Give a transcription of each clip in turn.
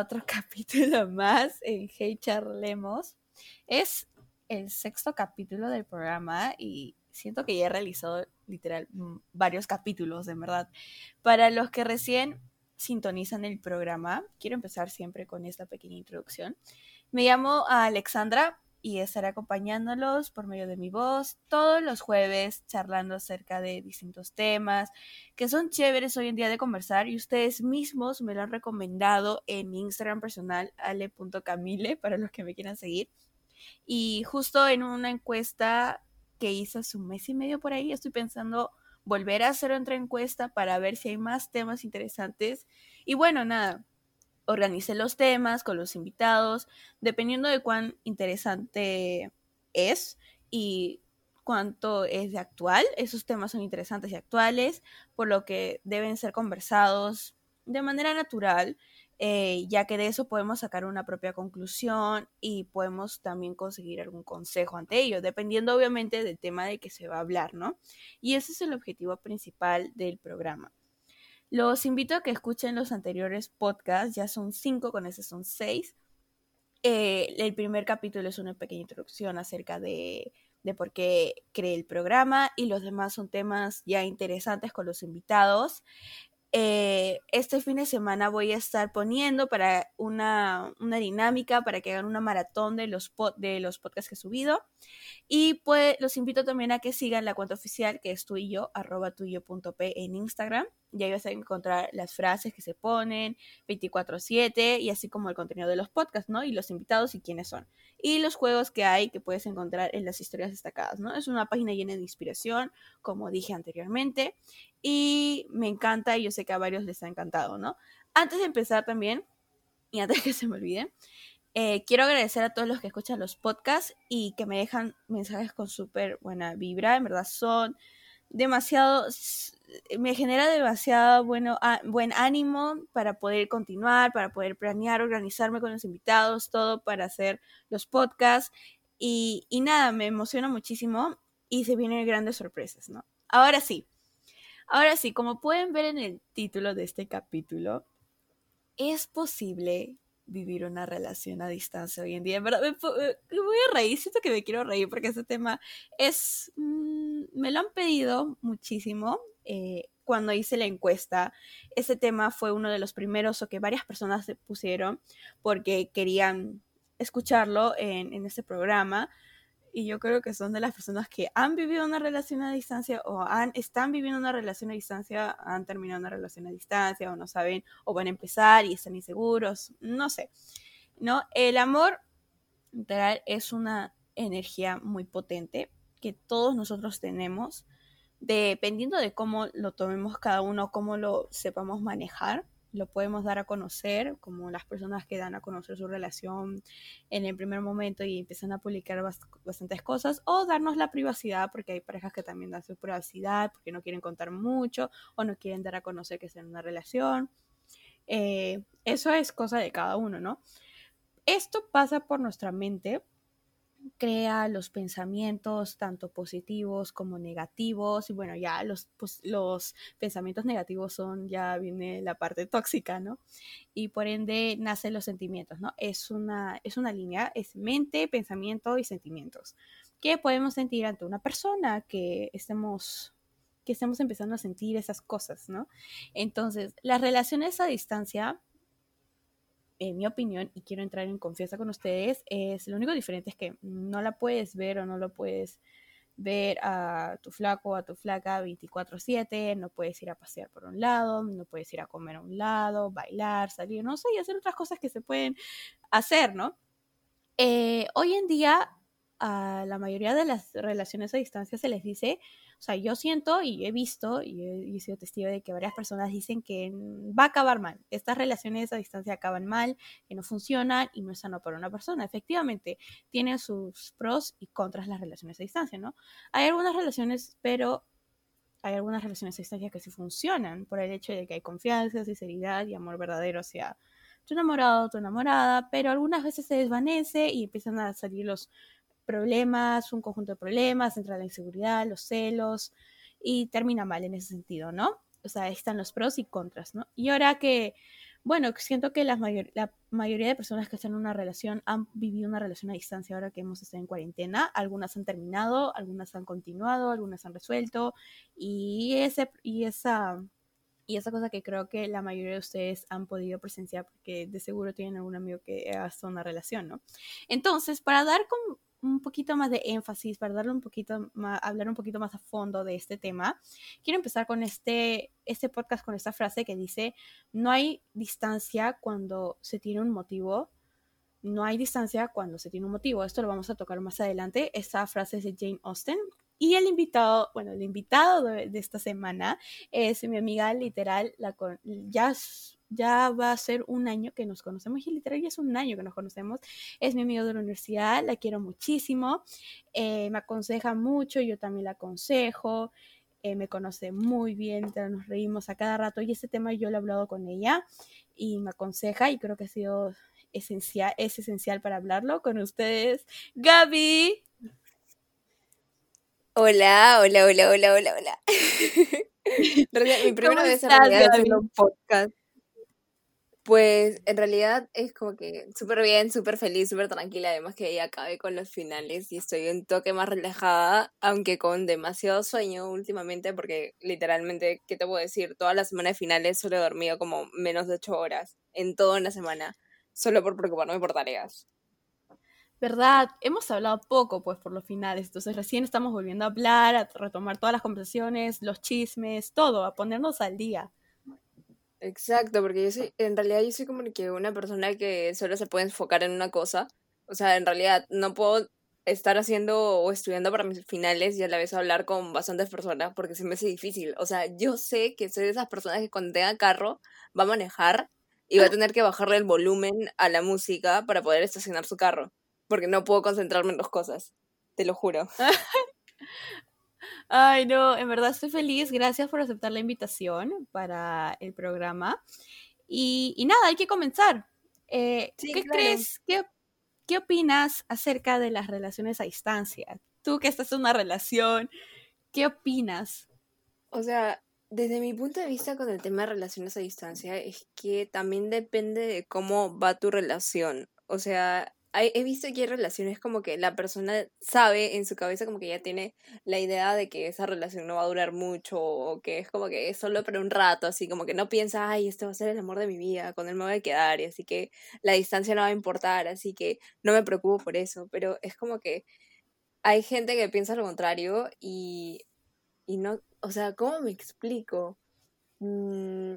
Otro capítulo más en Hey Charlemos. Es el sexto capítulo del programa y siento que ya he realizado literal varios capítulos, de verdad. Para los que recién sintonizan el programa, quiero empezar siempre con esta pequeña introducción. Me llamo Alexandra, y estaré acompañándolos por medio de mi voz todos los jueves charlando acerca de distintos temas que son chéveres hoy en día de conversar y ustedes mismos me lo han recomendado en mi Instagram personal ale.camile para los que me quieran seguir. Y justo en una encuesta que hice hace un mes y medio por ahí, estoy pensando volver a hacer otra encuesta para ver si hay más temas interesantes. Y bueno, nada, organice los temas con los invitados, dependiendo de cuán interesante es y cuánto es de actual. Esos temas son interesantes y actuales, por lo que deben ser conversados de manera natural, eh, ya que de eso podemos sacar una propia conclusión y podemos también conseguir algún consejo ante ello, dependiendo obviamente del tema de que se va a hablar, ¿no? Y ese es el objetivo principal del programa. Los invito a que escuchen los anteriores podcasts, ya son cinco, con ese son seis. Eh, el primer capítulo es una pequeña introducción acerca de, de por qué creé el programa y los demás son temas ya interesantes con los invitados. Eh, este fin de semana voy a estar poniendo para una, dinámica para que hagan una maratón de los, de los podcasts que he subido. Y pues los invito también a que sigan la cuenta oficial que es tuyo, arroba tuyo.p en Instagram. Y ahí vas a encontrar las frases que se ponen 24/7 y así como el contenido de los podcasts, ¿no? Y los invitados y quiénes son. Y los juegos que hay que puedes encontrar en las historias destacadas, ¿no? Es una página llena de inspiración, como dije anteriormente y me encanta y yo sé que a varios les ha encantado, ¿no? Antes de empezar también, y antes que se me olvide, eh, quiero agradecer a todos los que escuchan los podcasts y que me dejan mensajes con súper buena vibra, en verdad son demasiado, me genera demasiado bueno, buen ánimo para poder continuar, para poder planear, organizarme con los invitados, todo para hacer los podcasts y, y nada, me emociona muchísimo y se vienen grandes sorpresas, ¿no? Ahora sí, Ahora sí, como pueden ver en el título de este capítulo, es posible vivir una relación a distancia hoy en día. En verdad, me, voy a reír, siento que me quiero reír porque ese tema es... Mm, me lo han pedido muchísimo. Eh, cuando hice la encuesta, ese tema fue uno de los primeros o que varias personas se pusieron porque querían escucharlo en, en este programa y yo creo que son de las personas que han vivido una relación a distancia o han, están viviendo una relación a distancia, han terminado una relación a distancia o no saben o van a empezar y están inseguros, no sé. ¿No? El amor literal es una energía muy potente que todos nosotros tenemos, dependiendo de cómo lo tomemos cada uno, cómo lo sepamos manejar lo podemos dar a conocer, como las personas que dan a conocer su relación en el primer momento y empiezan a publicar bastantes cosas, o darnos la privacidad, porque hay parejas que también dan su privacidad, porque no quieren contar mucho, o no quieren dar a conocer que están en una relación. Eh, eso es cosa de cada uno, ¿no? Esto pasa por nuestra mente crea los pensamientos tanto positivos como negativos y bueno ya los, pues, los pensamientos negativos son ya viene la parte tóxica no y por ende nacen los sentimientos no es una es una línea es mente pensamiento y sentimientos que podemos sentir ante una persona que estemos que estemos empezando a sentir esas cosas no entonces las relaciones a distancia en mi opinión, y quiero entrar en confianza con ustedes, es lo único diferente es que no la puedes ver o no lo puedes ver a tu flaco o a tu flaca 24/7, no puedes ir a pasear por un lado, no puedes ir a comer a un lado, bailar, salir, no sé, y hacer otras cosas que se pueden hacer, ¿no? Eh, hoy en día, a la mayoría de las relaciones a distancia se les dice o sea, yo siento y he visto y he, sido testigo de que varias personas dicen que va a acabar mal. Estas relaciones a distancia acaban mal, que no funcionan y no es sano para una persona. Efectivamente, tienen sus pros y contras las relaciones a distancia, ¿no? Hay algunas relaciones, pero hay algunas relaciones a distancia que sí funcionan por el hecho de que hay confianza, sinceridad y amor verdadero hacia tu enamorado, tu enamorada, pero algunas veces se desvanece y empiezan a salir los problemas, un conjunto de problemas, entra la inseguridad, los celos y termina mal en ese sentido, ¿no? o sea, están los pros y contras, ¿no? Y ahora que, bueno, siento que la, la mayoría de personas que están en una relación han vivido una relación a distancia ahora que hemos estado en cuarentena. Algunas han terminado, algunas han continuado, algunas han resuelto. Y, ese, y esa y esa cosa que creo que la mayoría de ustedes han podido presenciar porque de seguro tienen algún amigo que ha una relación, ¿no? Entonces, para dar como un poquito más de énfasis, para darle un poquito más, hablar un poquito más a fondo de este tema, quiero empezar con este, este podcast con esta frase que dice, no hay distancia cuando se tiene un motivo, no hay distancia cuando se tiene un motivo. Esto lo vamos a tocar más adelante. Esta frase es de Jane Austen, y el invitado, bueno, el invitado de, esta semana es mi amiga literal, la ya, ya va a ser un año que nos conocemos y literal ya es un año que nos conocemos. Es mi amigo de la universidad, la quiero muchísimo, eh, me aconseja mucho, yo también la aconsejo. Eh, me conoce muy bien, nos reímos a cada rato y este tema yo lo he hablado con ella y me aconseja y creo que ha sido esencial, es esencial para hablarlo con ustedes. Gaby. Hola, hola, hola, hola, hola, hola. mi primera vez en un podcast. Pues en realidad es como que súper bien, súper feliz, súper tranquila. Además que ya acabé con los finales y estoy un toque más relajada, aunque con demasiado sueño últimamente, porque literalmente, ¿qué te puedo decir? Toda la semana de finales solo he dormido como menos de ocho horas en toda una semana, solo por preocuparme por tareas. ¿verdad? Hemos hablado poco, pues, por los finales, entonces recién estamos volviendo a hablar, a retomar todas las conversaciones, los chismes, todo, a ponernos al día. Exacto, porque yo soy, en realidad yo soy como que una persona que solo se puede enfocar en una cosa, o sea, en realidad no puedo estar haciendo o estudiando para mis finales y a la vez hablar con bastantes personas porque se me hace difícil, o sea, yo sé que soy de esas personas que cuando tenga carro va a manejar y va a tener que bajarle el volumen a la música para poder estacionar su carro porque no puedo concentrarme en dos cosas, te lo juro. Ay, no, en verdad estoy feliz. Gracias por aceptar la invitación para el programa. Y, nada, hay que comenzar. Eh, ¿Qué crees? Qué, ¿Qué opinas acerca de las relaciones a distancia? Tú que estás en una relación, ¿qué opinas? O sea, desde mi punto de vista con el tema de relaciones a distancia es que también depende de cómo va tu relación. O sea, he visto que hay relaciones como que la persona sabe en su cabeza como que ya tiene la idea de que esa relación no va a durar mucho o que es como que es solo para un rato, así como que no piensa, ay, este va a ser el amor de mi vida, con él me voy a quedar y así que la distancia no va a importar, así que no me preocupo por eso, pero es como que hay gente que piensa lo contrario y, y no, o sea, ¿cómo me explico? Mm,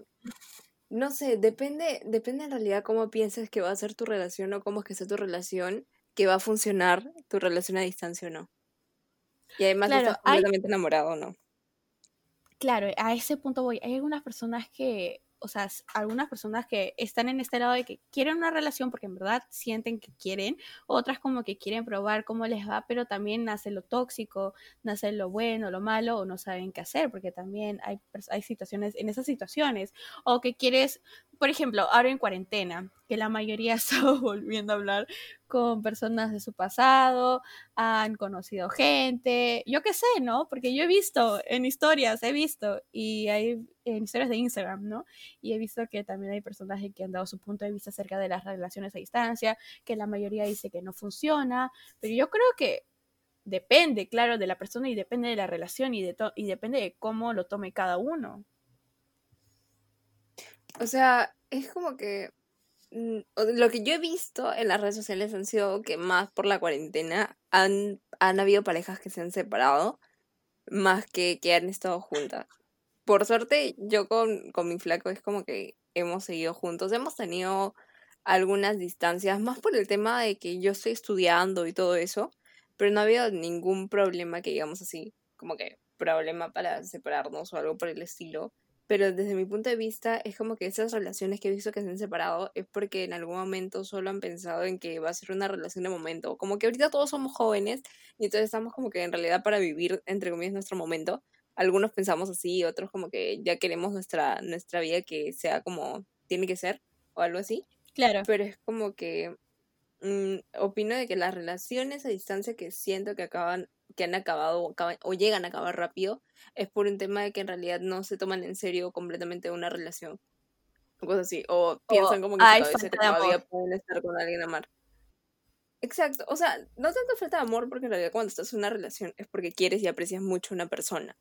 no sé, depende, depende en realidad cómo pienses que va a ser tu relación o cómo es que sea tu relación, que va a funcionar tu relación a distancia o no. Y además claro, estás completamente enamorado o no. Claro, a ese punto voy. Hay algunas personas que o sea, algunas personas que están en este lado de que quieren una relación porque en verdad sienten que quieren, otras como que quieren probar cómo les va, pero también nace lo tóxico, nace lo bueno, lo malo, o no saben qué hacer, porque también hay, hay situaciones, en esas situaciones, o que quieres, por ejemplo, ahora en cuarentena, que la mayoría está volviendo a hablar con personas de su pasado, han conocido gente, yo qué sé, ¿no? Porque yo he visto en historias, he visto, y hay en historias de Instagram, ¿no? Y he visto que también hay personas que han dado su punto de vista acerca de las relaciones a distancia, que la mayoría dice que no funciona, pero yo creo que depende, claro, de la persona y depende de la relación y, de y depende de cómo lo tome cada uno. O sea, es como que lo que yo he visto en las redes sociales han sido que más por la cuarentena han, han habido parejas que se han separado más que que han estado juntas. Por suerte, yo con, con mi flaco es como que hemos seguido juntos. Hemos tenido algunas distancias, más por el tema de que yo estoy estudiando y todo eso, pero no ha habido ningún problema que digamos así, como que problema para separarnos o algo por el estilo pero desde mi punto de vista es como que esas relaciones que he visto que se han separado es porque en algún momento solo han pensado en que va a ser una relación de momento, como que ahorita todos somos jóvenes y entonces estamos como que en realidad para vivir entre comillas nuestro momento. Algunos pensamos así, otros como que ya queremos nuestra nuestra vida que sea como tiene que ser o algo así. Claro. Pero es como que mm, opino de que las relaciones a distancia que siento que acaban que han acabado o, llegan a acabar rápido es por un tema de que en realidad no se toman en serio completamente una relación. O cosas así. O piensan como que, todavía pueden estar con alguien a amar. Exacto. O sea, no tanto falta de amor, porque en realidad cuando estás en una relación es porque quieres y aprecias mucho a una persona.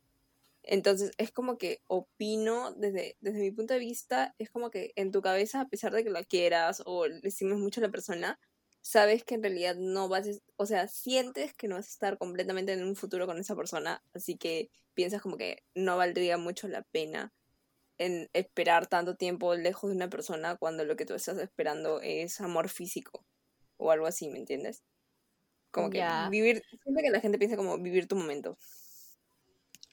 Entonces, es como que opino desde, desde mi punto de vista, es como que en tu cabeza, a pesar de que la quieras o le estimes mucho a la persona, sabes que en realidad no vas, o sea, sientes que no vas a estar completamente en un futuro con esa persona, así que piensas como que no valdría mucho la pena en esperar tanto tiempo lejos de una persona cuando lo que tú estás esperando es amor físico o algo así, ¿me entiendes? Como que vivir, siempre que la gente piensa como vivir tu momento.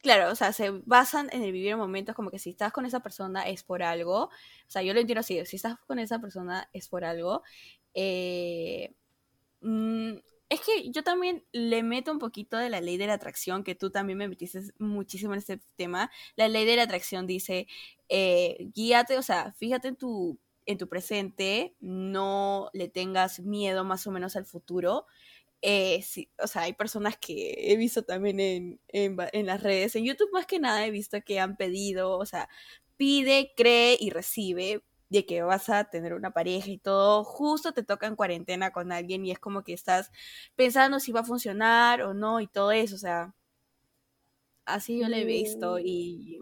Claro, o sea, se basan en el vivir momentos como que si estás con esa persona es por algo. O sea, yo lo entiendo así, si estás con esa persona es por algo. Eh, mm, es que yo también le meto un poquito de la ley de la atracción, que tú también me metiste muchísimo en este tema. La ley de la atracción dice, eh, guíate, o sea, fíjate en tu, en tu presente, no le tengas miedo más o menos al futuro. Eh, o sea, hay personas que he visto también en, en, en, las redes, en YouTube más que nada he visto que han pedido, o sea, pide, cree y recibe, de que vas a tener una pareja y todo, justo te toca en cuarentena con alguien y es como que estás pensando si va a funcionar o no y todo eso, o sea, así yo lo he visto mm. y,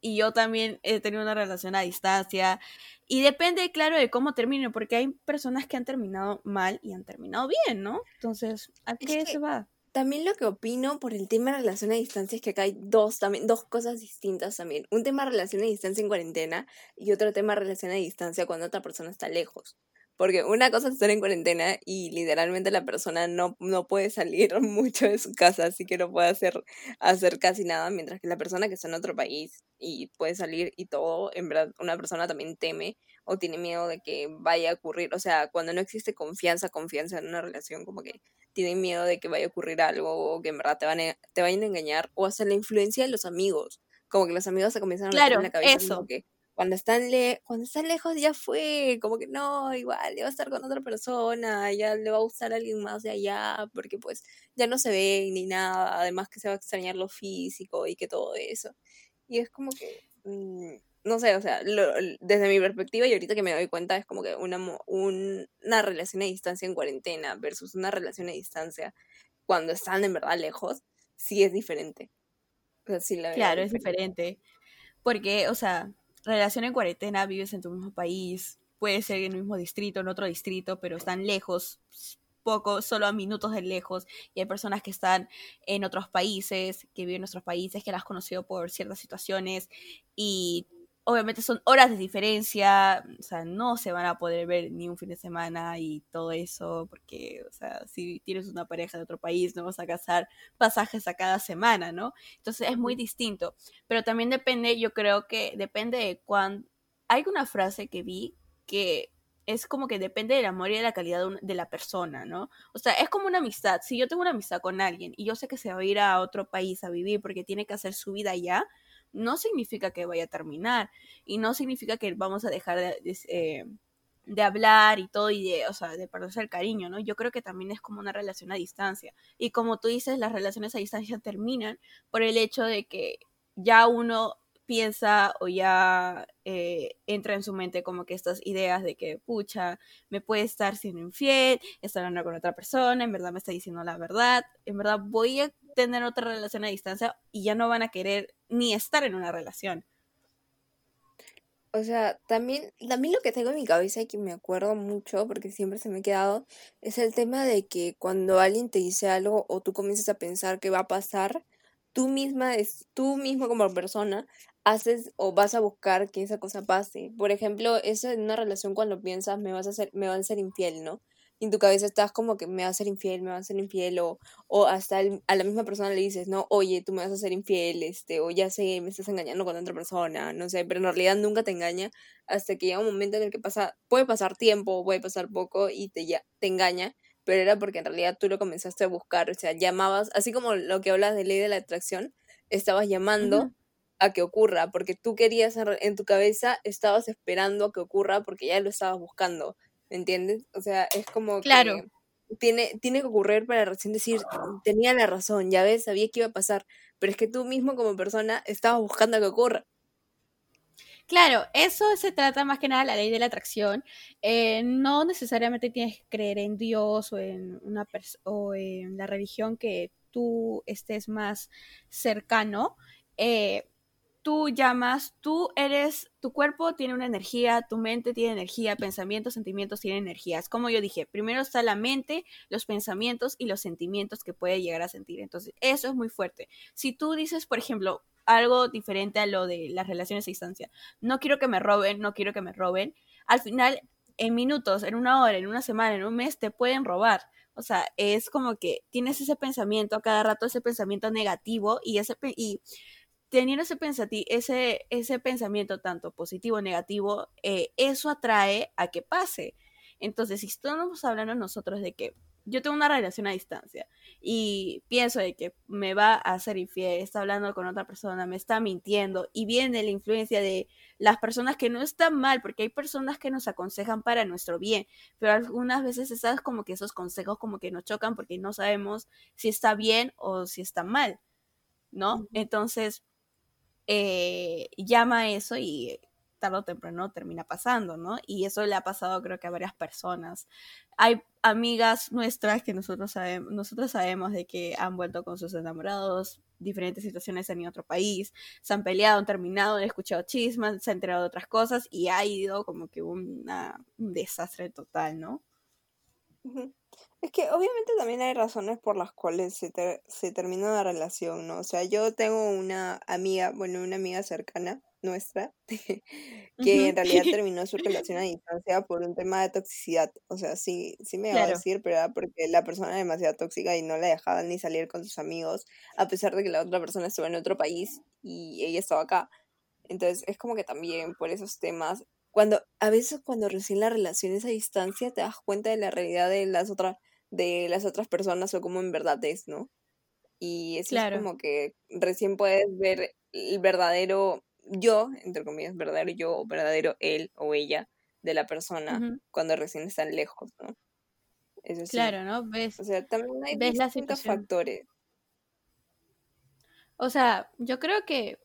y yo también he tenido una relación a distancia y depende, claro, de cómo termine, porque hay personas que han terminado mal y han terminado bien, ¿no? Entonces, ¿a qué se va? También lo que opino por el tema de relación a distancia es que acá hay dos, también, dos cosas distintas también. Un tema de relación a distancia en cuarentena y otro tema de relación a distancia cuando otra persona está lejos. Porque una cosa es estar en cuarentena y literalmente la persona no, no puede salir mucho de su casa, así que no puede hacer, hacer casi nada, mientras que la persona que está en otro país y puede salir y todo, en verdad una persona también teme o tiene miedo de que vaya a ocurrir, o sea, cuando no existe confianza, confianza en una relación, como que tienen miedo de que vaya a ocurrir algo o que en verdad te, van te vayan a engañar o hasta la influencia de los amigos, como que los amigos se comienzan a meter en la cabeza eso. que cuando están, le cuando están lejos ya fue, como que no, igual, ya va a estar con otra persona, ya le va a gustar a alguien más de allá, porque pues ya no se ven ni nada, además que se va a extrañar lo físico y que todo eso. Y es como que, mm, no sé, o sea, desde mi perspectiva y ahorita que me doy cuenta es como que una, una relación a distancia en cuarentena versus una relación a distancia cuando están en verdad lejos, sí es diferente. claro, es diferente. Porque, o sea, relación en cuarentena, vives en tu mismo país, puede ser en el mismo distrito, en otro distrito, pero están lejos, poco, solo a minutos de lejos, y hay personas que están en otros países, que viven en nuestros países, que las has conocido por ciertas situaciones, y obviamente son horas de diferencia, o sea, no se van a poder ver ni un fin de semana y todo eso, porque, o sea, si tienes una pareja de otro país, no vas a casar pasajes a cada semana, ¿no? Entonces es muy distinto, pero también depende, yo creo que depende de cuándo... Hay una frase que vi que es como que depende del amor y de la calidad de, la persona, ¿no? O sea, es como una amistad. Si yo tengo una amistad con alguien y yo sé que se va a ir a otro país a vivir porque tiene que hacer su vida allá, no significa que vaya a terminar y no significa que vamos a dejar de, eh, hablar y todo y de, o sea, de perderse el cariño, ¿no? Yo creo que también es como una relación a distancia. Y como tú dices, las relaciones a distancia terminan por el hecho de que ya uno piensa o ya eh, entra en su mente como que estas ideas de que, pucha, me puede estar siendo infiel, estar hablando con otra persona, en verdad me está diciendo la verdad, en verdad voy a tener otra relación a distancia y ya no van a querer ni estar en una relación. O sea, también, también lo que tengo en mi cabeza y que me acuerdo mucho, porque siempre se me ha quedado, es el tema de que cuando alguien te dice algo o tú comienzas a pensar que va a pasar, tú misma, tú mismo como persona, haces o vas a buscar que esa cosa pase. Por ejemplo, eso en una relación cuando piensas me vas a hacer, me van a ser infiel, ¿no? Y en tu cabeza estás como que me va a ser infiel, me va a ser infiel, o, o hasta a la misma persona le dices, no, oye, tú me vas a ser infiel, este, o ya sé, me estás engañando con otra persona, no sé, pero en realidad nunca te engaña hasta que llega un momento en el que pasa, puede pasar tiempo, puede pasar poco y te, ya, te engaña, pero era porque en realidad tú lo comenzaste a buscar, o sea, llamabas, así como lo que hablas de ley de la atracción, estabas llamando. a que ocurra, porque tú querías en tu cabeza, estabas esperando a que ocurra porque ya lo estabas buscando. ¿Me entiendes? O sea, es como claro. tiene, tiene que ocurrir para recién decir, tenía la razón, ya ves, sabía que iba a pasar, pero es que tú mismo como persona estabas buscando que ocurra. Claro, eso se trata más que nada de la ley de la atracción. Eh, no necesariamente tienes que creer en Dios o en una o en la religión que tú estés más cercano. Eh, tú llamas, tú eres, tu cuerpo tiene una energía, tu mente tiene energía, pensamientos, sentimientos tienen energía. Es como yo dije, primero está la mente, los pensamientos y los sentimientos que puede llegar a sentir. Entonces, eso es muy fuerte. Si tú dices, por ejemplo, algo diferente a lo de las relaciones a distancia, no quiero que me roben, no quiero que me roben, al final, en minutos, en una hora, en una semana, en un mes, te pueden robar. O sea, es como que tienes ese pensamiento cada rato, ese pensamiento negativo y ese y teniendo ese, ese, ese pensamiento tanto positivo o negativo, eh, eso atrae a que pase. Entonces, si estamos hablando nosotros de que yo tengo una relación a distancia y pienso de que me va a hacer infiel, está hablando con otra persona, me está mintiendo y viene la influencia de las personas que no están mal, porque hay personas que nos aconsejan para nuestro bien, pero algunas veces esas como que esos consejos como que nos chocan porque no sabemos si está bien o si está mal, ¿no? Entonces, eh, llama eso y tarde o temprano termina pasando, ¿no? Y eso le ha pasado creo que a varias personas. Hay amigas nuestras que nosotros sabemos, nosotros sabemos de que han vuelto con sus enamorados, diferentes situaciones a otro país, se han peleado, han terminado, han escuchado chismes, se han enterado de otras cosas y ha ido como que un desastre total, ¿no? Es que obviamente también hay razones por las cuales se, se termina una relación, ¿no? O sea, yo tengo una amiga, bueno, una amiga cercana nuestra, que en realidad terminó su relación a distancia por un tema de toxicidad. O sea, sí, sí me va a decir, pero era porque la persona era demasiado tóxica y no la dejaban ni salir con sus amigos, a pesar de que la otra persona estuvo en otro país y ella estaba acá. Entonces, es como que también por esos temas, cuando a veces cuando recién la relación es a distancia, te das cuenta de la realidad de las otras de las otras personas o cómo en verdad es, ¿no? Y eso es como que recién puedes ver el verdadero yo, entre comillas, verdadero yo o verdadero él o ella de la persona cuando recién están lejos, ¿no? Eso sí. Claro, ¿no? Ves, o sea, también hay distintos factores. O sea, yo creo que,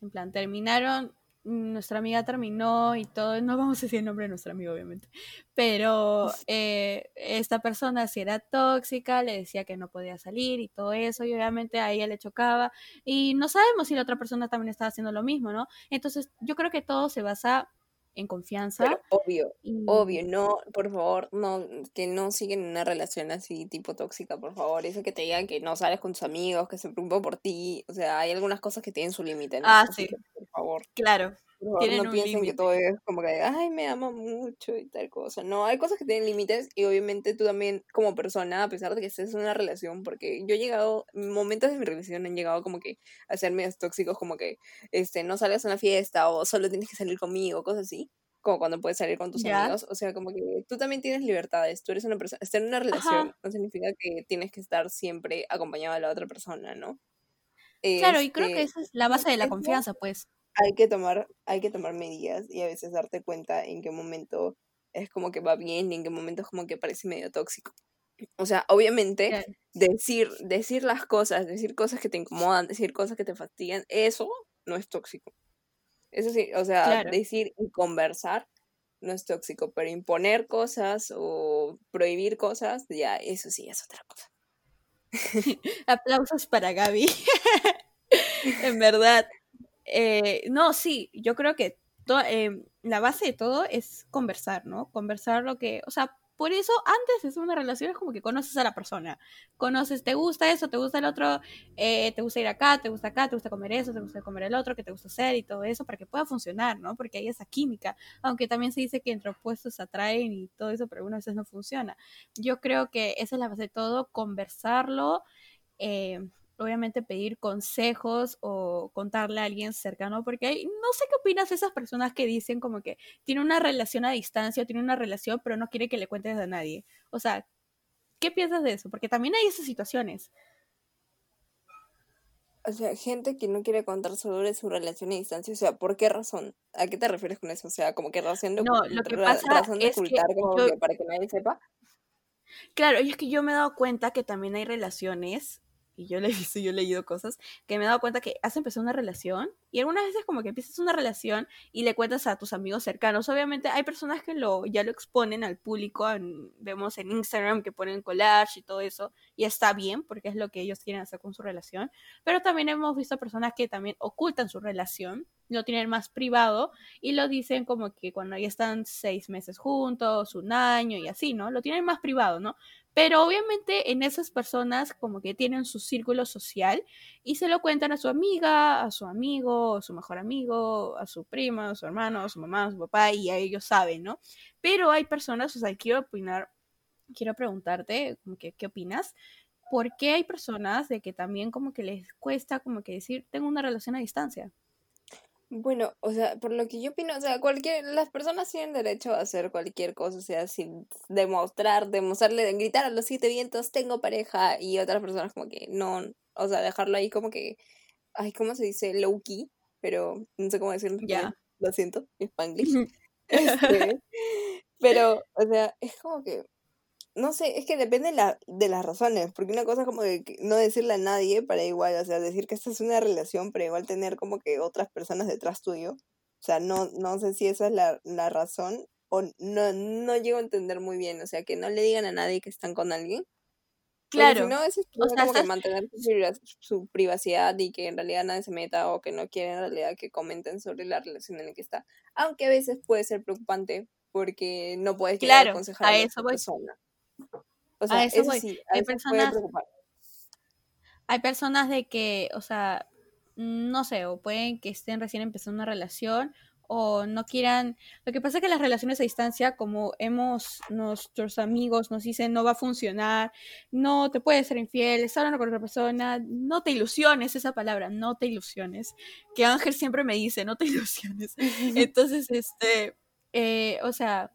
en plan, terminaron nuestra amiga terminó y todo, no vamos a decir el nombre de nuestra amiga obviamente, pero eh, esta persona si era tóxica, le decía que no podía salir y todo eso, y obviamente a ella le chocaba, y no sabemos si la otra persona también estaba haciendo lo mismo, ¿no? Entonces yo creo que todo se basa en confianza. obvio, obvio, no, por favor, no, que no siguen una relación así tipo tóxica, por favor. Eso que te digan que no sales con tus amigos, que se preocupan por ti. O sea, hay algunas cosas que tienen su límite, ¿no? Ah, sí. por favor. Claro. No piensen que todo es como que, ay, me ama mucho y tal cosa. No, hay cosas que tienen límites y obviamente tú también como persona, a pesar de que estés en una relación, porque yo he llegado, momentos de mi relación han llegado como que a ser medios tóxicos, como que, este, no salgas a una fiesta o solo tienes que salir conmigo, cosas así como cuando puedes salir con tus amigos, o sea, como que tú también tienes libertades, tú eres una persona, estar en una relación no significa que tienes que estar siempre acompañado de la otra persona, ¿no? Claro, y creo que este, esa es la base de la confianza, pues. Hay que tomar, hay que tomar medidas y a veces darte cuenta en qué momento es como que va bien y en qué momento es como que parece medio tóxico. O sea, obviamente, decir, decir las cosas, decir cosas que te incomodan, decir cosas que te fastidian, eso no es tóxico. Eso sí, o sea, decir y conversar no es tóxico, pero imponer cosas o prohibir cosas, ya, eso sí es otra cosa. Aplausos para Gaby. en verdad. Eh, no, sí, yo creo que eh, la base de todo es conversar, ¿no? Conversar lo que, o sea, por eso antes es una relación es como que conoces a la persona. Conoces, te gusta eso, te gusta el otro, eh, te gusta ir acá, te gusta acá, te gusta comer eso, te gusta comer el otro, que te gusta hacer y todo eso para que pueda funcionar, ¿no? Porque hay esa química. Aunque también se dice que entre opuestos se atraen y todo eso, pero algunas veces no funciona. Yo creo que esa es la base de todo, conversarlo. Eh, obviamente pedir consejos o contarle a alguien cercano, porque hay, no sé qué opinas de esas personas que dicen como que tiene una relación a distancia o tiene una relación, pero no quiere que le cuentes a nadie. O sea, ¿qué piensas de eso? Porque también hay esas situaciones. O sea, gente que no quiere contar sobre su relación a distancia, o sea, ¿por qué razón? ¿A qué te refieres con eso? O sea, como que razón de, no, lo que pasa es ocultar como para que nadie sepa. Claro, y es que yo me he dado cuenta que también hay relaciones y yo le he visto, yo he leído cosas, que me he dado cuenta que has empezado una relación y algunas veces como que empiezas una relación y le cuentas a tus amigos cercanos. Obviamente hay personas que lo, ya lo exponen al público, vemos en Instagram que ponen collage y todo eso, y está bien porque es lo que ellos quieren hacer con su relación, pero también hemos visto personas que también ocultan su relación, lo tienen más privado y lo dicen como que cuando ya están seis meses juntos, un año y así, ¿no? Lo tienen más privado, ¿no? Pero obviamente en esas personas como que tienen su círculo social y se lo cuentan a su amiga, a su amigo, a su mejor amigo, a su prima, a su hermano, a su mamá, a su papá y a ellos saben, ¿no? Pero hay personas, o sea, quiero opinar, quiero preguntarte que, qué opinas. ¿Por qué hay personas de que también como que les cuesta como que decir, tengo una relación a distancia? Bueno, o sea, por lo que yo opino, o sea, cualquier, las personas tienen derecho a hacer cualquier cosa, o sea, sin demostrar, demostrarle, gritar a los siete vientos, tengo pareja, y otras personas como que no, o sea, dejarlo ahí como que, ay, ¿cómo se dice? Low key, pero no sé cómo decirlo. Ya. Lo siento, spanglish. este, pero, o sea, es como que no sé, es que depende la, de las razones, porque una cosa es como de no decirle a nadie para igual, o sea, decir que esta es una relación, pero igual tener como que otras personas detrás tuyo. O sea, no, no sé si esa es la, la razón o no, no llego a entender muy bien, o sea, que no le digan a nadie que están con alguien. Claro. Si no, es como que mantener su, privacidad y que en realidad nadie se meta o que no quieren en realidad que comenten sobre la relación en la que está. Aunque a veces puede ser preocupante porque no puedes claro, aconsejar a, a esa persona. O sea, eso, hay personas, hay personas de que, o sea, no sé, o pueden que estén recién empezando una relación o no quieran. Lo que pasa es que las relaciones a distancia, como hemos, nuestros amigos nos dicen, no va a funcionar, no te puedes ser infiel, estás hablando con otra persona, no te ilusiones, esa palabra, no te ilusiones, que Ángel siempre me dice, no te ilusiones. Entonces, este, eh, o sea,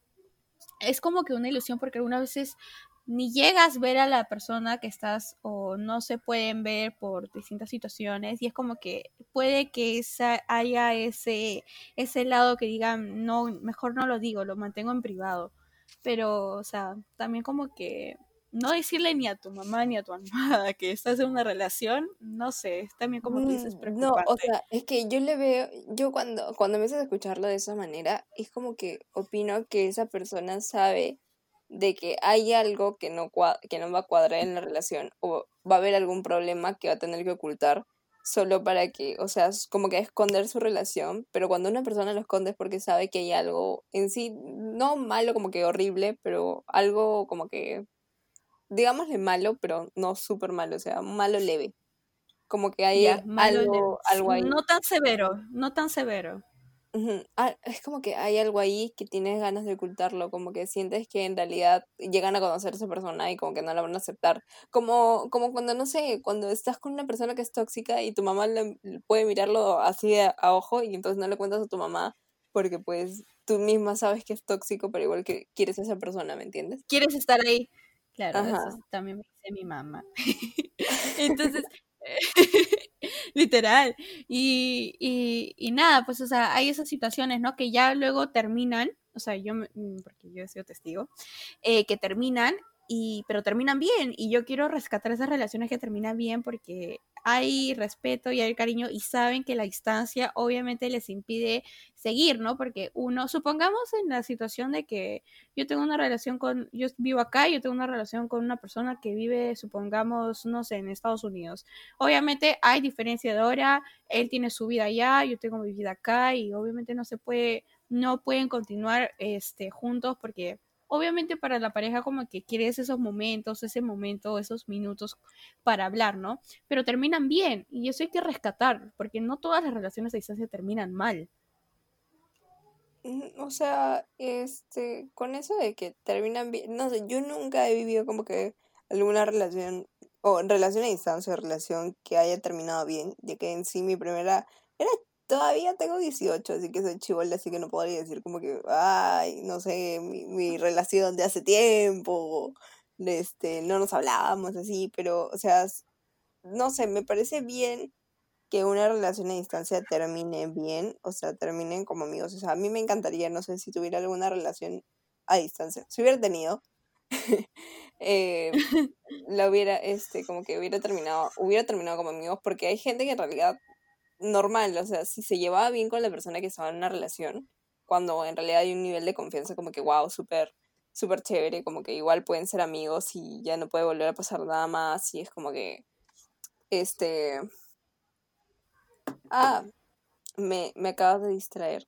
es como que una ilusión porque algunas veces ni llegas a ver a la persona que estás o no se pueden ver por distintas situaciones y es como que puede que esa, haya ese, ese lado que digan, no, mejor no lo digo, lo mantengo en privado. Pero, o sea, también como que no decirle ni a tu mamá ni a tu almohada que estás en una relación, no sé, es también como tú dices, preocupante. No, o sea, es que yo le veo, yo cuando, cuando empiezas a escucharlo de esa manera, es como que opino que esa persona sabe de que hay algo que no, que no va a cuadrar en la relación o va a haber algún problema que va a tener que ocultar solo para que, o sea, como que esconder su relación, pero cuando una persona lo esconde es porque sabe que hay algo en sí, no malo como que horrible, pero algo como que, digámosle malo, pero no súper malo, o sea, malo leve. Como que hay algo, algo ahí. No tan severo, no tan severo. Ah, es como que hay algo ahí que tienes ganas de ocultarlo, como que sientes que en realidad llegan a conocer a esa persona y como que no la van a aceptar. Como, como cuando, no sé, cuando estás con una persona que es tóxica y tu mamá le, puede mirarlo así a, ojo y entonces no le cuentas a tu mamá porque pues tú misma sabes que es tóxico, pero igual que quieres a esa persona, ¿me entiendes? Quieres estar ahí. Claro, eso también me dice mi mamá. entonces, Literal. Y, y, nada, pues, o sea, hay esas situaciones, ¿no? Que ya luego terminan, o sea, yo, mm, porque yo he sido testigo, eh, que terminan y, pero terminan bien. Y yo quiero rescatar esas relaciones que terminan bien porque hay respeto y hay cariño y saben que la distancia obviamente les impide seguir, ¿no? Porque uno, supongamos en la situación de que yo tengo una relación con, yo vivo acá yo tengo una relación con una persona que vive, supongamos, no sé, en Estados Unidos. Obviamente hay diferencia de hora, él tiene su vida allá, yo tengo mi vida acá y obviamente no se puede, no pueden continuar este, juntos porque obviamente para la pareja como que quieres esos momentos, ese momento, esos minutos para hablar, ¿no? Pero terminan bien y eso hay que rescatar, porque no todas las relaciones a distancia terminan mal. Mm, o sea, este, con eso de que terminan bien, no sé, yo nunca he vivido como que alguna relación, o relación a distancia, o relación que haya terminado bien, ya que en sí mi primera era todavía tengo 18, así que soy chivola, así que no podría decir como que, ay, no sé, mi, mi relación de hace tiempo, este, no nos hablábamos así, pero, o sea, no sé, me parece bien que una relación a distancia termine bien, o sea, terminen como amigos. O sea, a mí me encantaría, no sé si tuviera alguna relación a distancia. Si hubiera tenido, eh, la hubiera, este, como que hubiera terminado, hubiera terminado como amigos, porque hay gente que en realidad normal, o sea, si se llevaba bien con la persona que estaba en una relación, cuando en realidad hay un nivel de confianza como que, wow, súper, súper chévere, como que igual pueden ser amigos y ya no puede volver a pasar nada más y es como que, este... Ah, me, me acabas de distraer.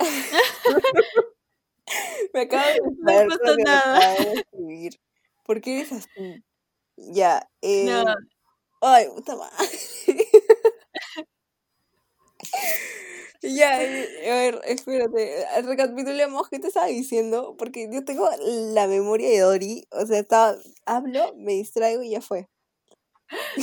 me acabas de distraer. No pasó nada. De ¿Por qué eres así? Ya. Eh... No. Ay, puta madre. Ya, eh, a ver, espérate, recapitulemos qué te estaba diciendo, porque yo tengo la memoria de Dori, o sea, estaba, hablo, me distraigo y ya fue.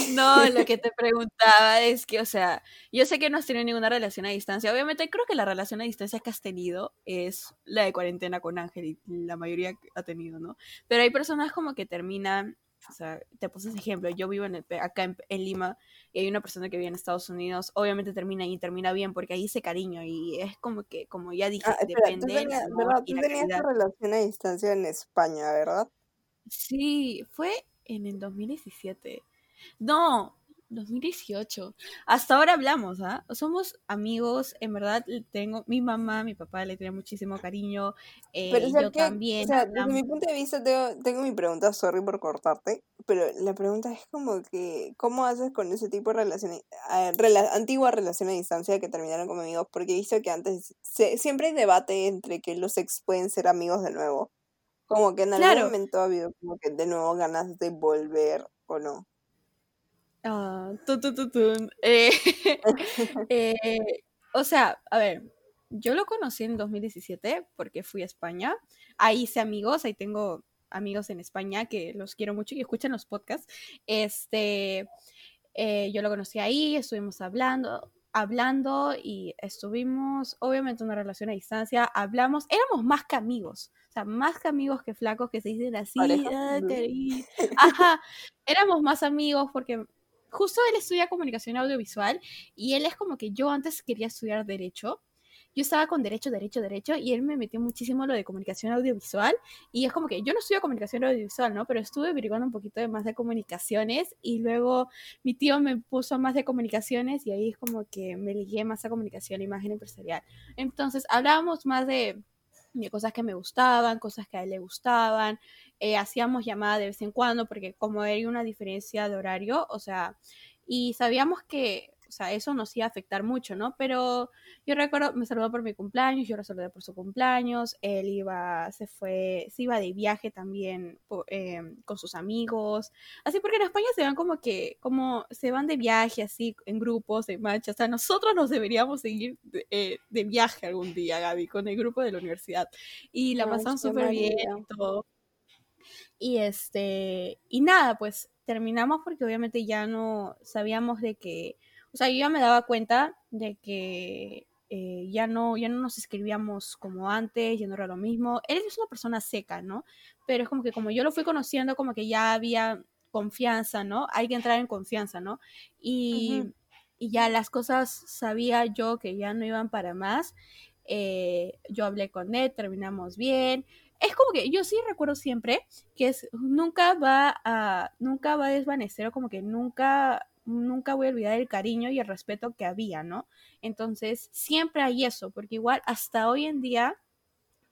No, lo que te preguntaba es que, o sea, yo sé que no has tenido ninguna relación a distancia. Obviamente, creo que la relación a distancia que has tenido es la de cuarentena con Ángel y la mayoría ha tenido, ¿no? Pero hay personas como que terminan o sea, te puse ese ejemplo, yo vivo en acá en, Lima y hay una persona que vive en Estados Unidos, obviamente termina y termina bien porque ahí ese cariño y es como que, como ya dije, ah, depende. Tú, tenías, tú tenías relación a distancia en España, ¿verdad? Sí, fue en el 2017. No, 2018. Hasta ahora hablamos, ¿ah? Somos amigos, en verdad tengo, mi mamá, mi papá le tiene muchísimo cariño, eh, pero, yo también. O sea, desde mi punto de vista tengo, tengo mi pregunta, sorry por cortarte, pero la pregunta es como que, ¿cómo haces con ese tipo de relaciones, eh, antigua relación a distancia que terminaron como amigos? Porque he visto que antes siempre hay debate entre que los ex pueden ser amigos de nuevo. Como que en algún momento ha habido como que de nuevo ganas de volver o no. Eh, eh, o sea, a ver, yo lo conocí en 2017 porque fui a España. Ahí hice amigos, ahí tengo amigos en España que los quiero mucho y escuchan los podcasts. Este, eh, yo lo conocí ahí, estuvimos hablando, hablando y estuvimos, obviamente, una relación a distancia. Hablamos, éramos más que amigos. O sea, más que amigos que flacos que se dicen así. Ah, Ajá, éramos más amigos porque justo él estudia comunicación audiovisual y él es como que yo antes quería estudiar derecho. Yo estaba con derecho, derecho, derecho y él me metió muchísimo lo de comunicación audiovisual y es como que yo no estudio comunicación audiovisual, ¿no? Pero estuve averiguando un poquito de más de comunicaciones y luego mi tío me puso más de comunicaciones y ahí es como que me ligué más a comunicación, imagen empresarial. Entonces hablábamos más de de cosas que me gustaban, cosas que a él le gustaban. Eh, hacíamos llamadas de vez en cuando porque como hay una diferencia de horario, o sea, y sabíamos que o sea, eso nos iba a afectar mucho, ¿no? Pero yo recuerdo, me saludó por mi cumpleaños, yo lo saludé por su cumpleaños, él iba, se fue, se iba de viaje también em, con sus amigos, así porque en España se van como que, como se van de viaje así, en grupos, en marcha, o sea, nosotros nos deberíamos seguir de, eh, viaje algún día, Gaby, con el grupo de la universidad, y la pasamos súper bien y todo. Y este, y nada, pues terminamos porque obviamente ya no sabíamos de que o sea, yo ya me daba cuenta de que eh, ya, no, ya no nos escribíamos como antes, ya no era lo mismo. Él es una persona seca, ¿no? Pero es como que como yo lo fui conociendo, como que ya había confianza, ¿no? Hay que entrar en confianza, ¿no? Y, y ya las cosas sabía yo que ya no iban para más. Eh, yo hablé con él, terminamos bien. Es como que yo sí recuerdo siempre que es, nunca va a, nunca va a desvanecer o como que nunca nunca voy a olvidar el cariño y el respeto que había, ¿no? Entonces, siempre hay eso, porque igual hasta hoy en día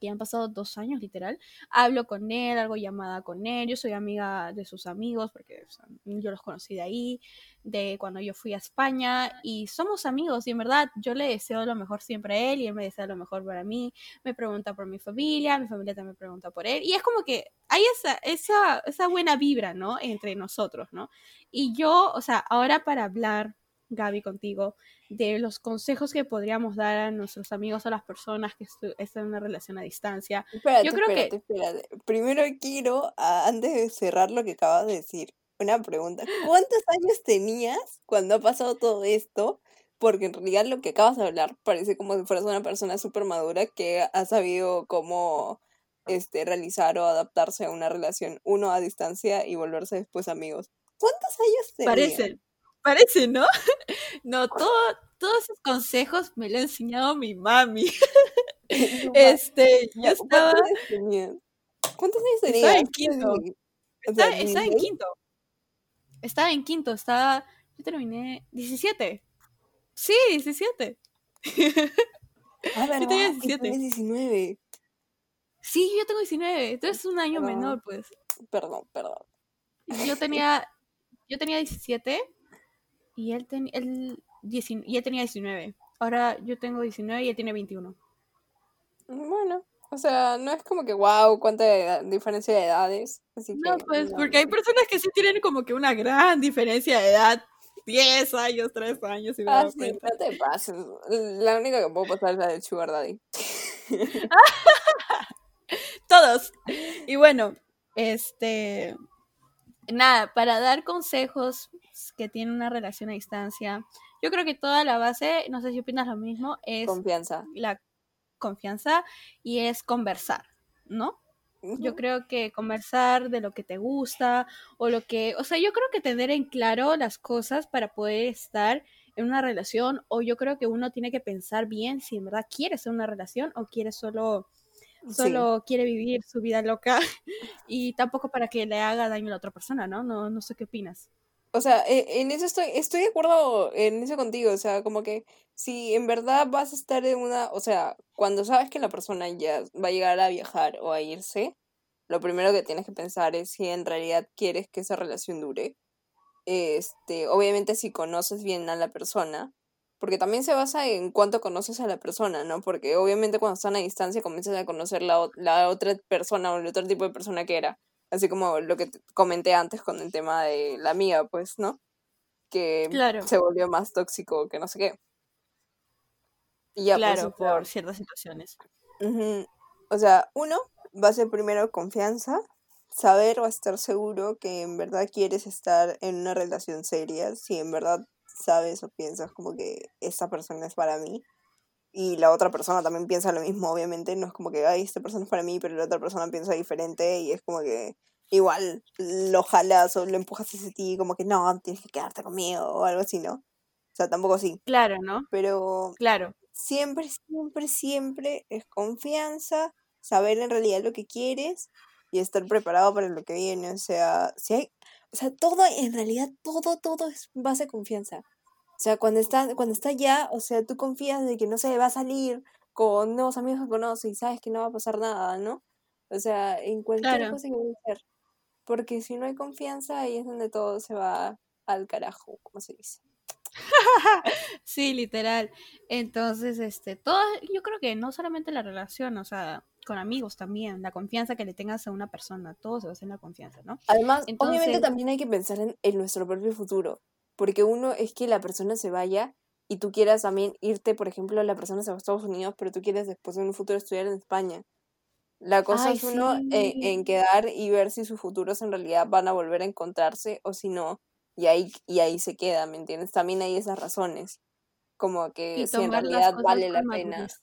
que han pasado dos años literal, hablo con él, hago llamada con él, yo soy amiga de sus amigos porque yo los conocí de ahí, de cuando yo fui a España y somos amigos y en verdad yo le deseo lo mejor siempre a él y él me desea lo mejor para mí, me pregunta por mi familia, mi familia también pregunta por él y es como que hay esa, esa, esa buena vibra, ¿no? Entre nosotros, ¿no? Y yo, o sea, ahora para hablar Gaby, contigo, de los consejos que podríamos dar a nuestros amigos, a las personas que están en una relación a distancia. Espérate, Yo creo que... espérate. Primero quiero, antes de cerrar lo que acabas de decir, una pregunta. ¿Cuántos años tenías cuando ha pasado todo esto? Porque en realidad lo que acabas de hablar parece como si fueras una persona súper madura que ha sabido cómo este, realizar o adaptarse a una relación, uno a distancia y volverse después amigos. ¿Cuántos años tenías? Parece, Parece, ¿no? No, todo, todos esos consejos me lo ha enseñado mi mami. este, yo estaba. ¿Cuántos años tenías? Estaba en quinto. Estaba, estaba en quinto. Estaba en quinto, estaba... Yo terminé 17. Sí, 17. Ah. Yo tenía Y 17. tienes 19. Sí, yo tengo 19. Tú eres un año Perdón. menor, pues. Perdón, perdón. Yo tenía, yo tenía 17 y él, ten- él, y él tenía 19. Ahora yo tengo 19 y él tiene 21. Bueno, o sea, no es como que wow, cuánta edad- diferencia de edades. Así No, que, pues, no, porque hay personas que sí tienen como que una gran diferencia de edad. 10 años, 3 años, y Ah, sí, cuenta. no te pases. La única que puedo pasar es la del Sugar Daddy. Todos. Y bueno, este. Nada, para dar consejos que tienen una relación a distancia, yo creo que toda la base, no sé si opinas lo mismo, es Confianza. la confianza y es conversar, ¿no? Yo creo que conversar de lo que te gusta o lo que, o sea, yo creo que tener en claro las cosas para poder estar en una relación o yo creo que uno tiene que pensar bien si en verdad quiere ser una relación o quiere solo Sí. solo quiere vivir su vida loca y tampoco para que le haga daño a la otra persona, ¿no? No no sé qué opinas. O sea, e- en eso estoy, estoy de acuerdo en eso contigo, o sea, como que si en verdad vas a estar en una, o sea, cuando sabes que la persona ya va a llegar a viajar o a irse, lo primero que tienes que pensar es si en realidad quieres que esa relación dure. Este, obviamente si conoces bien a la persona, porque también se basa en cuánto conoces a la persona, ¿no? Porque obviamente cuando están a distancia comienzas a conocer la, la otra persona o el otro tipo de persona que era. Así como lo que comenté antes con el tema de la amiga, pues, ¿no? Que Claro. se volvió más tóxico que no sé qué. Y ya, pues, Claro, por ciertas situaciones. O sea, uno, va a ser primero confianza, saber o estar seguro que en verdad quieres estar en una relación seria, si en verdad sabes o piensas como que esta persona es para mí. Y la otra persona también piensa lo mismo, obviamente. No es como que, ay, esta persona es para mí, pero la otra persona piensa diferente. Y es como que igual lo jalas o lo empujas hacia ti, como que no, tienes que quedarte conmigo o algo así, ¿no? O sea, tampoco así. Claro, ¿no? Pero Claro. siempre, siempre, siempre es confianza, saber en realidad lo que quieres y estar preparado para lo que viene. O sea, si hay, o sea, todo, en realidad, todo, todo es base de confianza. O sea, cuando está, cuando está allá, o sea, tú confías de que no se va a salir con nuevos amigos que conoce y sabes que no va a pasar nada, ¿no? O sea, en cualquier Claro. cosa que vaya a hacer. Porque si no hay confianza, ahí es donde todo se va al carajo, como se dice. Sí, literal. Entonces, este, todo, yo creo que no solamente la relación, o sea, con amigos también, la confianza que le tengas a una persona, todo se basa en la confianza, ¿no? Además, obviamente Entonces- también hay que pensar en, en nuestro propio futuro, porque uno es que la persona se vaya y tú quieras también irte, por ejemplo, la persona se va a Estados Unidos, pero tú quieres después en un futuro estudiar en España. La cosa Ay, es uno sí. en quedar y ver si sus futuros en realidad van a volver a encontrarse o si no, y ahí, y ahí se queda, ¿me entiendes? También hay esas razones, como que si en realidad vale la pena. madurez.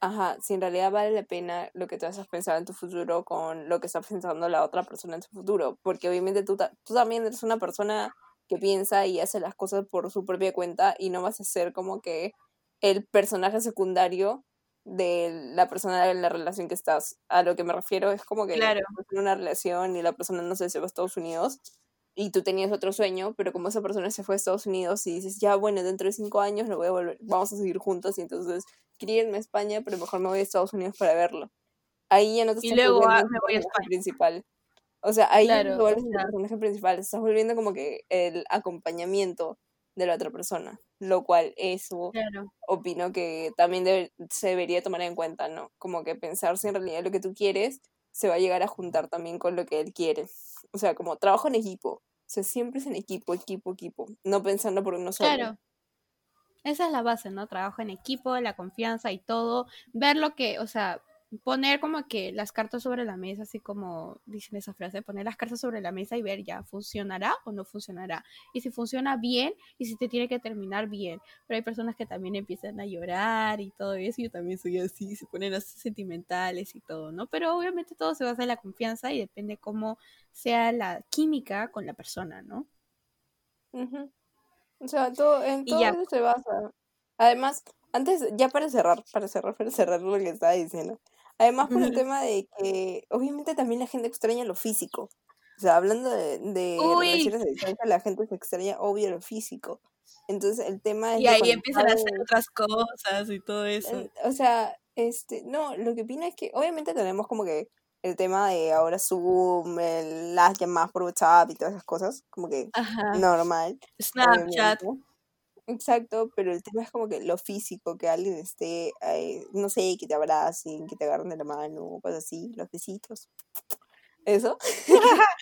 Ajá, si en realidad vale la pena lo que tú has pensado en tu futuro con lo que está pensando la otra persona en su futuro. Porque obviamente tú, ta- tú también eres una persona que piensa y hace las cosas por su propia cuenta y no vas a ser como que el personaje secundario de la persona en la relación que estás. A lo que me refiero es como que Claro. en una relación y la persona no sé, se va a Estados Unidos y tú tenías otro sueño, pero como esa persona se fue a Estados Unidos y dices, ya bueno, dentro de cinco años lo voy a volver, vamos a seguir juntos y entonces quería irme a España, pero mejor me voy a Estados Unidos para verlo. Ahí ya no te Y luego, ah, el me voy a España. principal. O sea, ahí Claro, no vuelves el personaje principal, estás volviendo como que el acompañamiento de la otra persona, lo cual eso Claro. opino que también debe- se debería tomar en cuenta, ¿no? Como que pensar si en realidad lo que tú quieres se va a llegar a juntar también con lo que él quiere. O sea, como trabajo en equipo. O sea, siempre es en equipo, equipo, equipo. No pensando por uno solo. Claro. Esa es la base, ¿no? Trabajo en equipo, la confianza y todo. Ver lo que, o sea, poner como que las cartas sobre la mesa, así como dicen esa frase, poner las cartas sobre la mesa y ver ya, ¿funcionará o no funcionará? Y si funciona bien y si te tiene que terminar bien. Pero hay personas que también empiezan a llorar y todo eso. Yo también soy así, se ponen así sentimentales y todo, ¿no? Pero obviamente todo se basa en la confianza y depende cómo sea la química con la persona, ¿no? O sea, todo, en Y todo eso se basa. Además, antes, ya para cerrar, para cerrar, para cerrar lo que estaba diciendo. Además por el tema de que obviamente también la gente extraña lo físico. O sea, hablando de, de relaciones de distancia, la gente se extraña obvio lo físico. Entonces el tema es... Y ahí empiezan a hacer otras cosas y todo eso. O sea, este, no, lo que opino es que obviamente tenemos como que el tema de ahora Zoom, el, las llamadas por WhatsApp y todas esas cosas, como que normal. Snapchat. Exacto, pero el tema es como que lo físico, que alguien esté, no sé, que te abracen, que te agarren de la mano, cosas así, los besitos. Eso.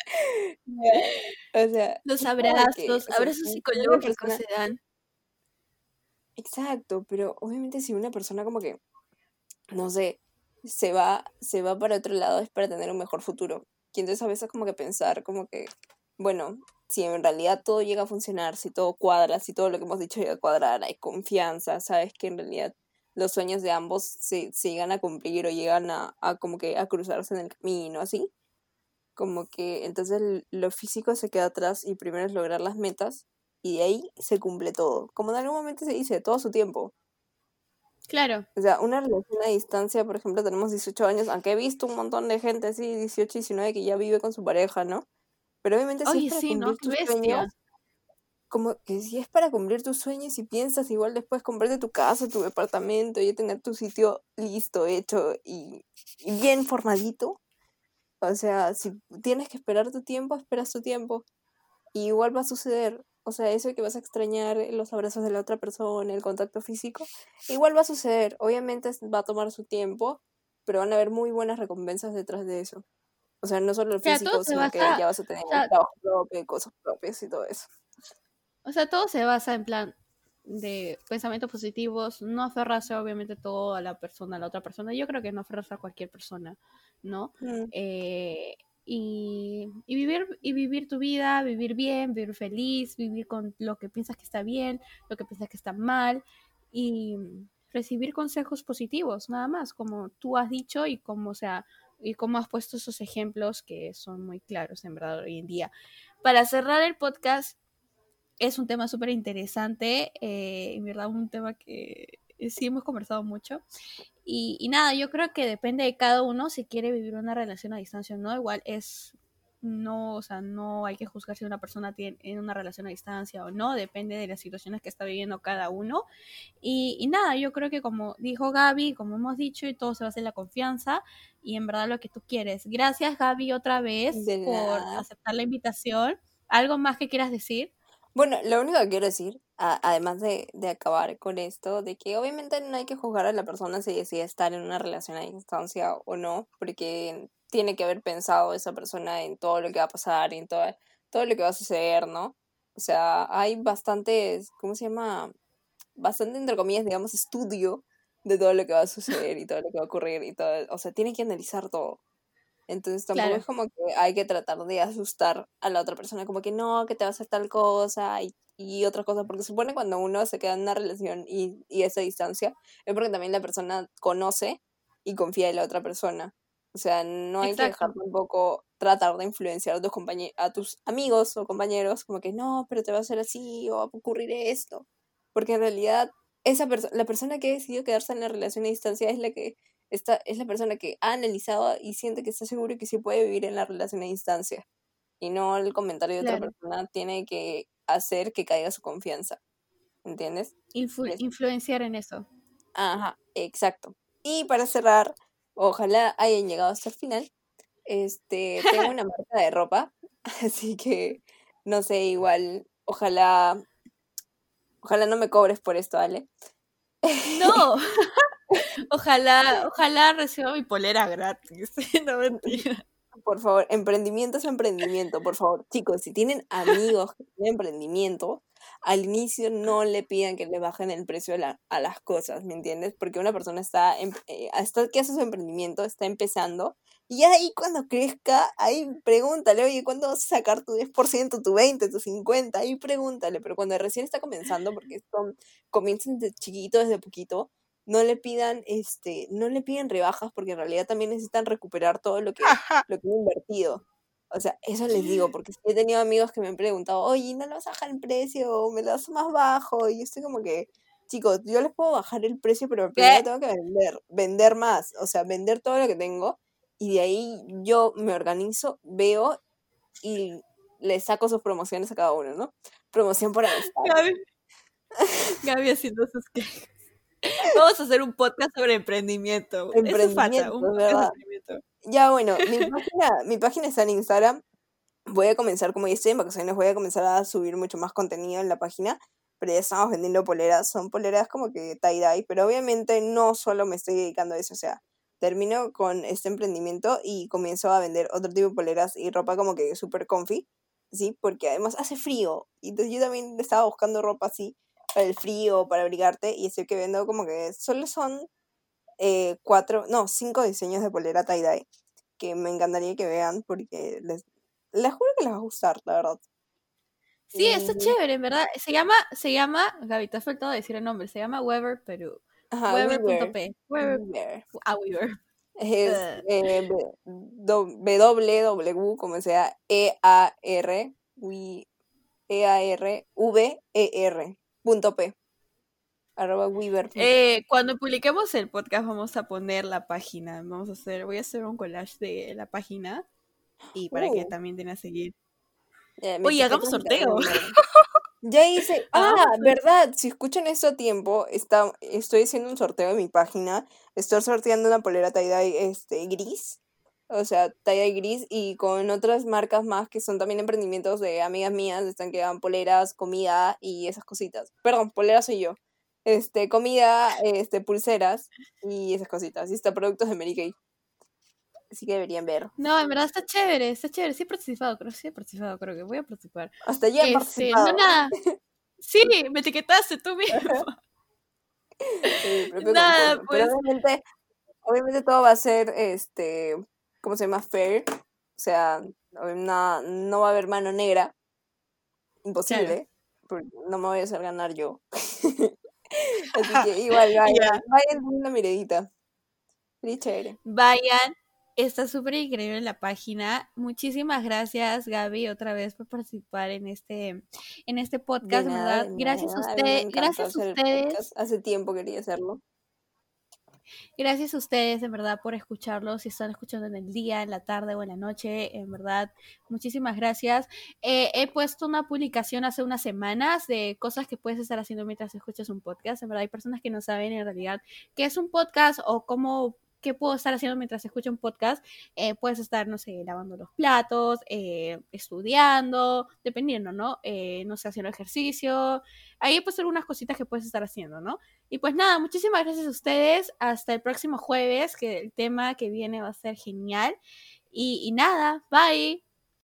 o sea, los abrazos, abrazos psicológicos se dan. Exacto, pero obviamente si una persona como que, no sé, se va, se va para otro lado es para tener un mejor futuro. Y entonces a veces como que pensar como que, bueno, si en realidad todo llega a funcionar, si todo cuadra, si todo lo que hemos dicho llega a cuadrar, hay confianza, sabes que en realidad los sueños de ambos se, se llegan a cumplir o llegan a, a, como que a cruzarse en el camino, así. Como que entonces lo físico se queda atrás y primero es lograr las metas y de ahí se cumple todo. Como en algún momento se dice, todo su tiempo. Claro. O sea, una relación a distancia, por ejemplo, tenemos 18 años, aunque he visto un montón de gente así, 18, 19, que ya vive con su pareja, ¿no? Pero obviamente si es para cumplir tus sueños, como que si es para cumplir tus sueños y piensas igual después comprarte tu casa, tu departamento y tener tu sitio listo, hecho y, y bien formadito. O sea, si tienes que esperar tu tiempo, esperas tu tiempo. Y igual va a suceder. O sea, eso que vas a extrañar los abrazos de la otra persona, el contacto físico, igual va a suceder. Obviamente va a tomar su tiempo, pero van a haber muy buenas recompensas detrás de eso. O sea, no solo el físico, sino que ya vas a tener trabajo propio, cosas propias y todo eso. O sea, todo se basa en plan de pensamientos positivos, no aferrarse obviamente todo a la persona, a la otra persona. Yo creo que no aferrarse a cualquier persona, ¿no? Mm. Eh, y, vivir, y vivir tu vida, vivir bien, vivir feliz, vivir con lo que piensas que está bien, lo que piensas que está mal y recibir consejos positivos, nada más, como tú has dicho y como, sea, y como has puesto esos ejemplos que son muy claros en verdad hoy en día. Para cerrar el podcast, es un tema súper interesante, eh, en verdad un tema que sí hemos conversado mucho. Y, nada, yo creo que depende de cada uno si quiere vivir una relación a distancia o no. Igual es, no, o sea, no hay que juzgar si una persona tiene en una relación a distancia o no, depende de las situaciones que está viviendo cada uno. Y, nada, yo creo que como dijo Gaby, como hemos dicho, y todo se basa en la confianza y en verdad lo que tú quieres. Gracias Gaby otra vez por aceptar la invitación. ¿Algo más que quieras decir? Bueno, lo único que quiero decir, además de, de, acabar con esto, de que obviamente no hay que juzgar a la persona si decide estar en una relación a distancia o no, porque tiene que haber pensado esa persona en todo lo que va a pasar, en todo, todo lo que va a suceder, ¿no? O sea, hay bastantes, ¿cómo se llama? Bastante, entre comillas, digamos, estudio de todo lo que va a suceder y todo lo que va a ocurrir y todo. O sea, tiene que analizar todo. Entonces tampoco es como que hay que tratar de asustar a la otra persona, como que no, que te va a hacer tal cosa y, y otra cosa, porque supone cuando uno se queda en una relación y, y esa distancia, es porque también la persona conoce y confía en la otra persona. O sea, no hay que dejar tampoco tratar de influenciar a tus, a tus amigos o compañeros, como que no, pero te va a hacer así o va a ocurrir esto. Porque en realidad, esa persona la persona que ha decidido quedarse en la relación a distancia es la que esta es la persona que ha analizado y siente que está seguro que sí puede vivir en la relación a distancia. Y no el comentario de otra persona tiene que hacer que caiga su confianza. ¿Entiendes? influenciar en eso. Ajá, exacto. Y para cerrar, ojalá hayan llegado hasta el final. Este, tengo una marca de ropa, así que no sé, igual, ojalá, ojalá no me cobres por esto, ¿vale? No. Ojalá, ojalá reciba mi polera gratis. no mentira. Por favor, emprendimiento es emprendimiento, por favor. Chicos, si tienen amigos que tienen emprendimiento, al inicio no le pidan que le bajen el precio a, las cosas, ¿me entiendes? Porque una persona está, eh, hasta que hace su emprendimiento, está empezando, y ahí cuando crezca, ahí pregúntale, oye, ¿cuándo vas a sacar tu 10%, tu 20%, tu 50%? Ahí pregúntale, pero cuando recién está comenzando, porque son, comienzan de chiquito, desde poquito, no le pidan, este, no le piden rebajas porque en realidad también necesitan recuperar todo lo que, lo que han invertido. O sea, eso les digo, porque he tenido amigos que me han preguntado, oye, ¿no lo vas a bajar el precio? ¿Me lo das más bajo? Y yo estoy como que, chicos, yo les puedo bajar el precio, pero primero tengo que vender, vender más, o sea, vender todo lo que tengo y de ahí yo me organizo, veo y le saco sus promociones a cada uno, ¿no? Promoción por amistad. Gaby, Gaby haciendo sus quejas. Vamos a hacer un podcast sobre emprendimiento. Eso falta, Emprendimiento, un podcast verdad. emprendimiento. Ya, bueno, mi página, mi página está en Instagram. Voy a comenzar, como estoy en vacaciones, voy a comenzar a subir mucho más contenido en la página. Pero ya estamos vendiendo poleras. Son poleras como que tie-dye. Pero obviamente no solo me estoy dedicando a eso. O sea, termino con este emprendimiento y comienzo a vender otro tipo de poleras y ropa como que súper comfy. ¿Sí? Porque además hace frío. Y entonces yo también estaba buscando ropa así para el frío, para abrigarte. Y estoy que vendo como que solo son eh, cuatro, no, cinco diseños de polera tie-dye que me encantaría que vean porque les, les juro que les va a gustar, la verdad. Sí, está Y- chévere, en verdad. Se llama, se llama, Gaby, te ha faltado decir el nombre, se llama Weber Perú. Weber.p. Weber, Weaver. ah, Weber. Es Eh. eh, www, como sea, E-A-R, we- E-A-R-V-E-R, punto P. Arroba Weaver. Eh, cuando publiquemos el podcast vamos a poner la página. Vamos a hacer, voy a hacer un collage de la página y para que Uh. también den a seguir. Oye, etiquetas hagamos sorteo. Ya hice. Ah, sorteo. verdad. Si escuchan esto a tiempo, está, estoy haciendo un sorteo en mi página. Estoy sorteando una polera tie-dye este, gris. O sea, tie-dye gris y con otras marcas más que son también emprendimientos de amigas mías. Están que dan poleras, comida y esas cositas. Perdón, poleras soy yo. Este, comida, este, pulseras y esas cositas. Y está productos de Mary Kay. Así que deberían ver. No, en verdad está chévere, está chévere. Sí he participado, creo, sí he participado, creo que voy a participar. Hasta ya he Este, participado. no, nada. Sí, me etiquetaste tú mismo. Sí, Nada, concurso. Pero pues. obviamente, obviamente todo va a ser, este, ¿cómo se llama? Fair. O sea, no, no va a haber mano negra. Imposible. porque no me voy a hacer ganar yo. Así que igual, vayan, Ya. vayan una miradita. Sería chévere. Vayan, está súper increíble la página. Muchísimas gracias, Gaby, otra vez por participar en este, en este podcast, nada, ¿verdad? Gracias a encantó gracias a ustedes. Hace tiempo quería hacerlo. Gracias a ustedes, en verdad, por escucharlo. Si están escuchando en el día, en la tarde o en la noche, en verdad, muchísimas gracias. Eh, he puesto una publicación hace unas semanas de cosas que puedes estar haciendo mientras escuchas un podcast. En verdad, hay personas que no saben en realidad qué es un podcast o cómo qué puedo estar haciendo mientras escucho un podcast. Eh, puedes estar, no sé, lavando los platos, eh, estudiando, dependiendo, ¿no? Eh, no sé, haciendo ejercicio. Ahí he puesto algunas cositas que puedes estar haciendo, ¿no? Y pues nada, muchísimas gracias a ustedes. Hasta el próximo jueves, que el tema que viene va a ser genial. Y, y nada, bye.